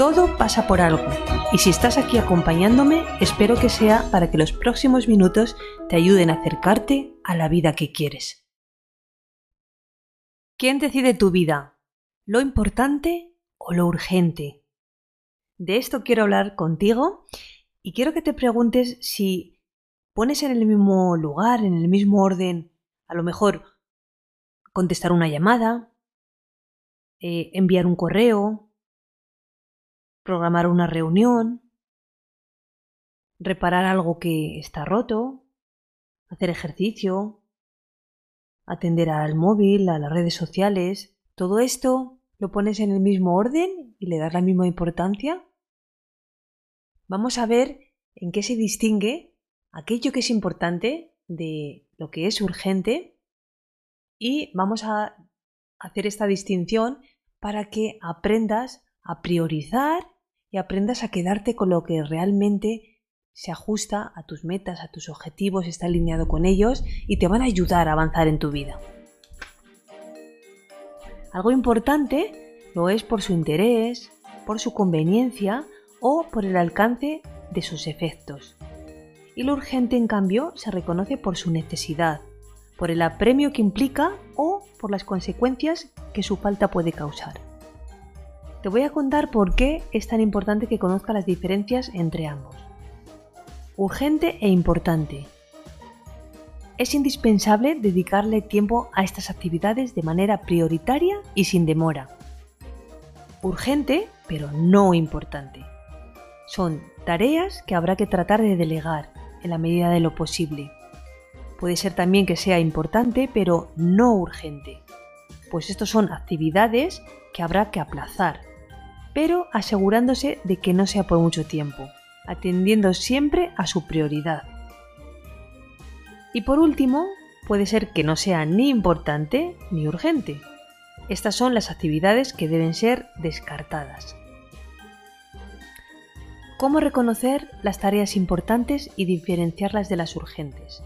Todo pasa por algo y si estás aquí acompañándome, espero que sea para que los próximos minutos te ayuden a acercarte a la vida que quieres. ¿Quién decide tu vida? ¿Lo importante o lo urgente? De esto quiero hablar contigo y quiero que te preguntes si pones en el mismo lugar, en el mismo orden, a lo mejor contestar una llamada, eh, enviar un correo, programar una reunión, reparar algo que está roto, hacer ejercicio, atender al móvil, a las redes sociales, todo esto lo pones en el mismo orden y le das la misma importancia. Vamos a ver en qué se distingue aquello que es importante de lo que es urgente y vamos a hacer esta distinción para que aprendas a priorizar y aprendas a quedarte con lo que realmente se ajusta a tus metas, a tus objetivos, está alineado con ellos y te van a ayudar a avanzar en tu vida. Algo importante lo es por su interés, por su conveniencia o por el alcance de sus efectos. Y lo urgente, en cambio, se reconoce por su necesidad, por el apremio que implica o por las consecuencias que su falta puede causar. Te voy a contar por qué es tan importante que conozca las diferencias entre ambos. Urgente e importante. Es indispensable dedicarle tiempo a estas actividades de manera prioritaria y sin demora. Urgente, pero no importante. Son tareas que habrá que tratar de delegar en la medida de lo posible. Puede ser también que sea importante, pero no urgente, pues estos son actividades que habrá que aplazar pero asegurándose de que no sea por mucho tiempo, atendiendo siempre a su prioridad. Y por último, puede ser que no sea ni importante ni urgente. Estas son las actividades que deben ser descartadas. ¿Cómo reconocer las tareas importantes y diferenciarlas de las urgentes?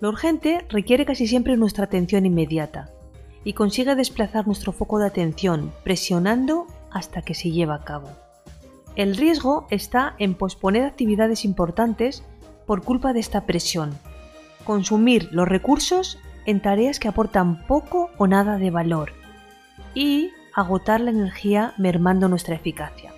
Lo urgente requiere casi siempre nuestra atención inmediata y consigue desplazar nuestro foco de atención presionando hasta que se lleva a cabo. El riesgo está en posponer actividades importantes por culpa de esta presión, consumir los recursos en tareas que aportan poco o nada de valor y agotar la energía mermando nuestra eficacia.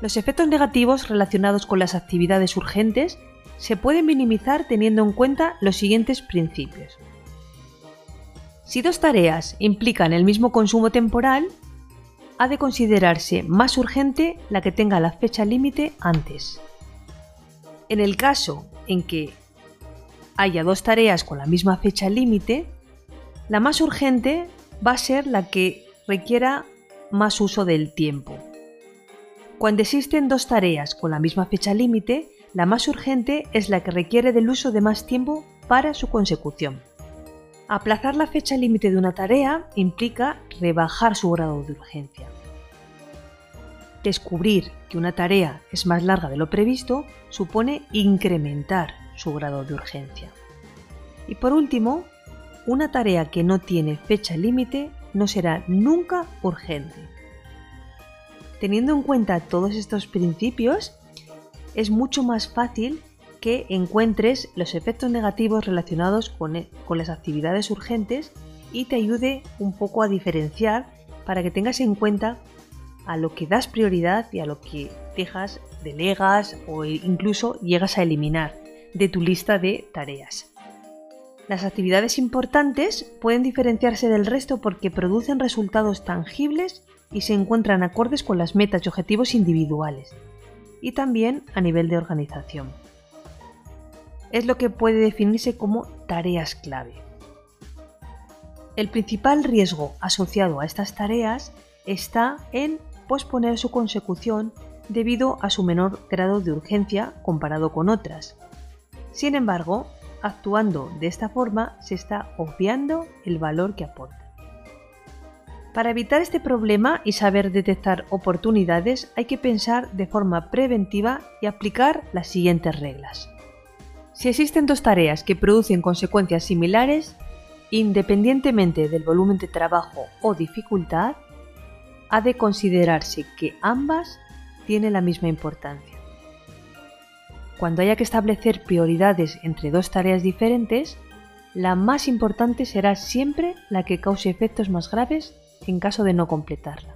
Los efectos negativos relacionados con las actividades urgentes se pueden minimizar teniendo en cuenta los siguientes principios. Si dos tareas implican el mismo consumo temporal, ha de considerarse más urgente la que tenga la fecha límite antes. En el caso en que haya dos tareas con la misma fecha límite, la más urgente va a ser la que requiera más uso del tiempo. Cuando existen dos tareas con la misma fecha límite, la más urgente es la que requiere del uso de más tiempo para su consecución. Aplazar la fecha límite de una tarea implica rebajar su grado de urgencia. Descubrir que una tarea es más larga de lo previsto supone incrementar su grado de urgencia. Y por último, una tarea que no tiene fecha límite no será nunca urgente. Teniendo en cuenta todos estos principios, es mucho más fácil que encuentres los efectos negativos relacionados con, e, con, las actividades urgentes y te ayude un poco a diferenciar para que tengas en cuenta a lo que das prioridad y a lo que dejas, delegas o incluso llegas a eliminar de tu lista de tareas. Las actividades importantes pueden diferenciarse del resto porque producen resultados tangibles y se encuentran acordes con las metas y objetivos individuales, y también a nivel de organización es lo que puede definirse como tareas clave. El principal riesgo asociado a estas tareas está en posponer su consecución debido a su menor grado de urgencia comparado con otras. Sin embargo, actuando de esta forma se está obviando el valor que aporta. Para evitar este problema y saber detectar oportunidades hay que pensar de forma preventiva y aplicar las siguientes reglas. Si existen dos tareas que producen consecuencias similares, independientemente del volumen de trabajo o dificultad, ha de considerarse que ambas tienen la misma importancia. Cuando haya que establecer prioridades entre dos tareas diferentes, la más importante será siempre la que cause efectos más graves en caso de no completarla.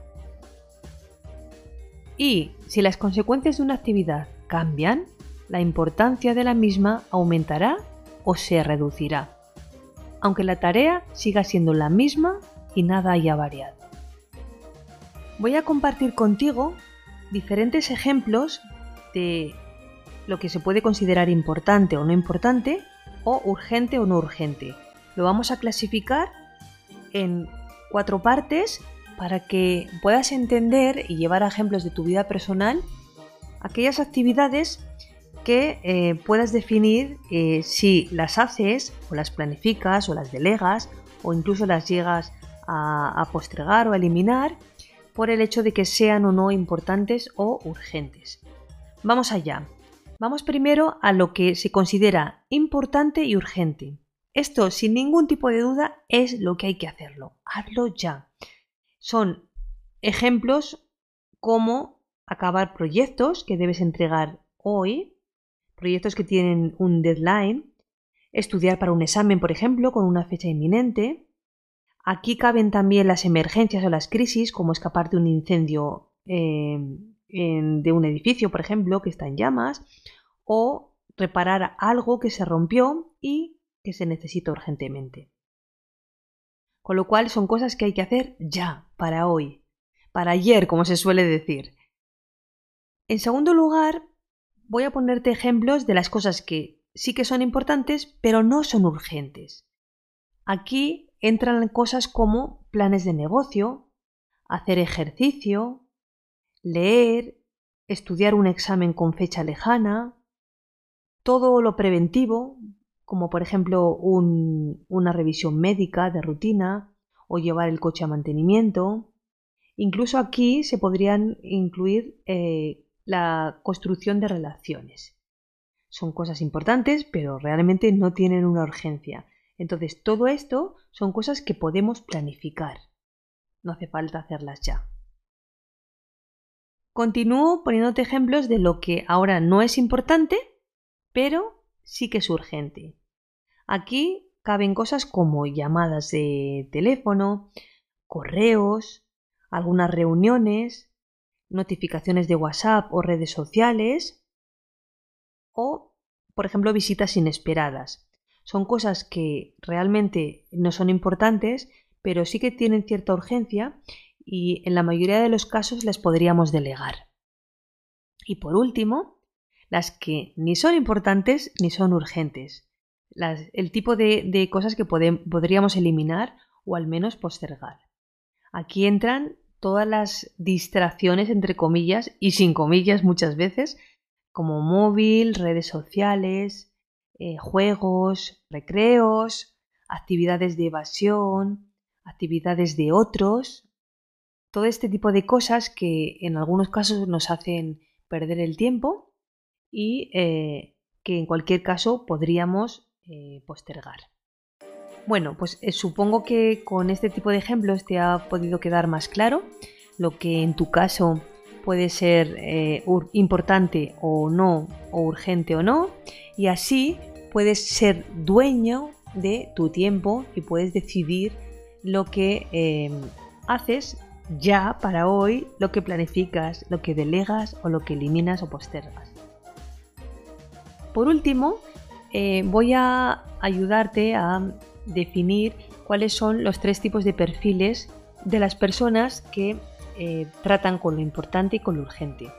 Y si las consecuencias de una actividad cambian, la importancia de la misma aumentará o se reducirá, aunque la tarea siga siendo la misma y nada haya variado. Voy a compartir contigo diferentes ejemplos de lo que se puede considerar importante o no importante o urgente o no urgente. Lo vamos a clasificar en cuatro partes para que puedas entender y llevar ejemplos de tu vida personal aquellas actividades que eh, puedas definir eh, si las haces o las planificas o las delegas o incluso las llegas a, a postregar o a eliminar por el hecho de que sean o no importantes o urgentes. Vamos allá. Vamos primero a lo que se considera importante y urgente. Esto, sin ningún tipo de duda, es lo que hay que hacerlo. Hazlo ya. Son ejemplos como acabar proyectos que debes entregar hoy, proyectos que tienen un deadline, estudiar para un examen, por ejemplo, con una fecha inminente. Aquí caben también las emergencias o las crisis, como escapar de un incendio eh, de un edificio, por ejemplo, que está en llamas, o reparar algo que se rompió y que se necesita urgentemente. Con lo cual son cosas que hay que hacer ya, para hoy, para ayer, como se suele decir. En segundo lugar, voy a ponerte ejemplos de las cosas que sí que son importantes, pero no son urgentes. Aquí entran cosas como planes de negocio, hacer ejercicio, leer, estudiar un examen con fecha lejana, todo lo preventivo, como por ejemplo una revisión médica de rutina o llevar el coche a mantenimiento. Incluso aquí se podrían incluir eh, la construcción de relaciones. Son cosas importantes, pero realmente no tienen una urgencia. Entonces, todo esto son cosas que podemos planificar. No hace falta hacerlas ya. Continúo poniéndote ejemplos de lo que ahora no es importante, pero sí que es urgente. Aquí caben cosas como llamadas de teléfono, correos, algunas reuniones, notificaciones de WhatsApp o redes sociales o, por ejemplo, visitas inesperadas. Son cosas que realmente no son importantes, pero sí que tienen cierta urgencia y en la mayoría de los casos les podríamos delegar. Y por último, las que ni son importantes ni son urgentes, el tipo de, cosas que podríamos eliminar o al menos postergar. Aquí entran todas las distracciones, entre comillas, y sin comillas muchas veces, como móvil, redes sociales, eh, juegos, recreos, actividades de evasión, actividades de otros, todo este tipo de cosas que en algunos casos nos hacen perder el tiempo y eh, que en cualquier caso podríamos eh, postergar. Bueno, pues eh, supongo que con este tipo de ejemplos te ha podido quedar más claro lo que en tu caso puede ser importante o no, o urgente o no, y así puedes ser dueño de tu tiempo y puedes decidir lo que haces ya para hoy, lo que planificas, lo que delegas o lo que eliminas o postergas. Por último, eh, voy a ayudarte a definir cuáles son los tres tipos de perfiles de las personas que eh, tratan con lo importante y con lo urgente.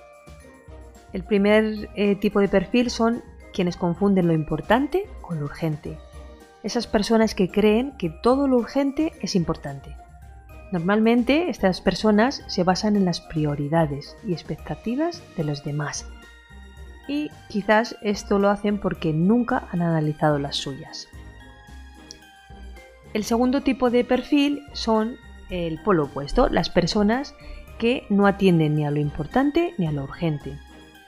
El primer eh, tipo de perfil son quienes confunden lo importante con lo urgente. Esas personas que creen que todo lo urgente es importante. Normalmente estas personas se basan en las prioridades y expectativas de los demás y quizás esto lo hacen porque nunca han analizado las suyas. El segundo tipo de perfil son el polo opuesto, las personas que no atienden ni a lo importante ni a lo urgente.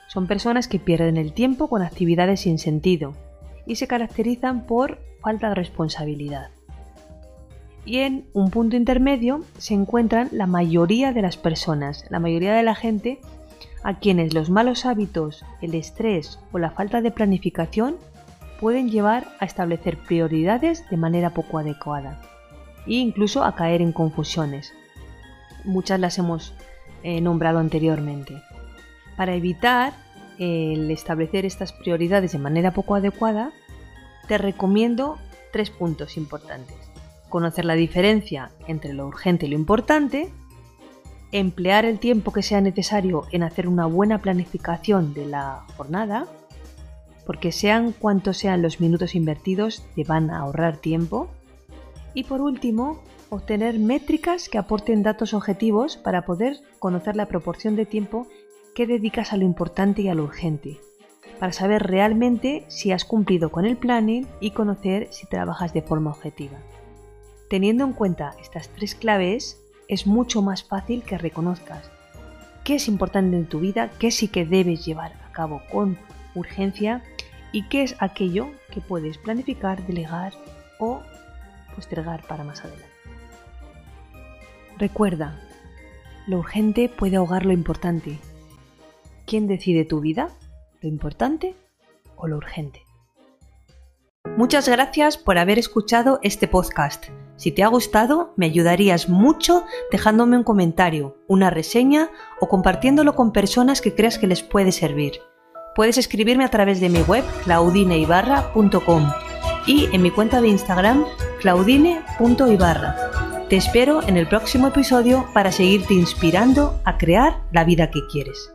Son personas que pierden el tiempo con actividades sin sentido y se caracterizan por falta de responsabilidad. Y en un punto intermedio se encuentran la mayoría de las personas, la mayoría de la gente a quienes los malos hábitos, el estrés o la falta de planificación pueden llevar a establecer prioridades de manera poco adecuada e incluso a caer en confusiones. Muchas las hemos eh, nombrado anteriormente. Para evitar el establecer estas prioridades de manera poco adecuada, te recomiendo tres puntos importantes. Conocer la diferencia entre lo urgente y lo importante, emplear el tiempo que sea necesario en hacer una buena planificación de la jornada, porque sean cuantos sean los minutos invertidos, te van a ahorrar tiempo. Y por último, obtener métricas que aporten datos objetivos para poder conocer la proporción de tiempo que dedicas a lo importante y a lo urgente, para saber realmente si has cumplido con el planning y conocer si trabajas de forma objetiva. Teniendo en cuenta estas tres claves, es mucho más fácil que reconozcas qué es importante en tu vida, qué sí que debes llevar a cabo con urgencia y qué es aquello que puedes planificar, delegar o postergar para más adelante. Recuerda, lo urgente puede ahogar lo importante. ¿Quién decide tu vida? ¿Lo importante o lo urgente? Muchas gracias por haber escuchado este podcast. Si te ha gustado, me ayudarías mucho dejándome un comentario, una reseña o compartiéndolo con personas que creas que les puede servir. Puedes escribirme a través de mi web claudineibarra.com y en mi cuenta de Instagram claudine.ibarra. Te espero en el próximo episodio para seguirte inspirando a crear la vida que quieres.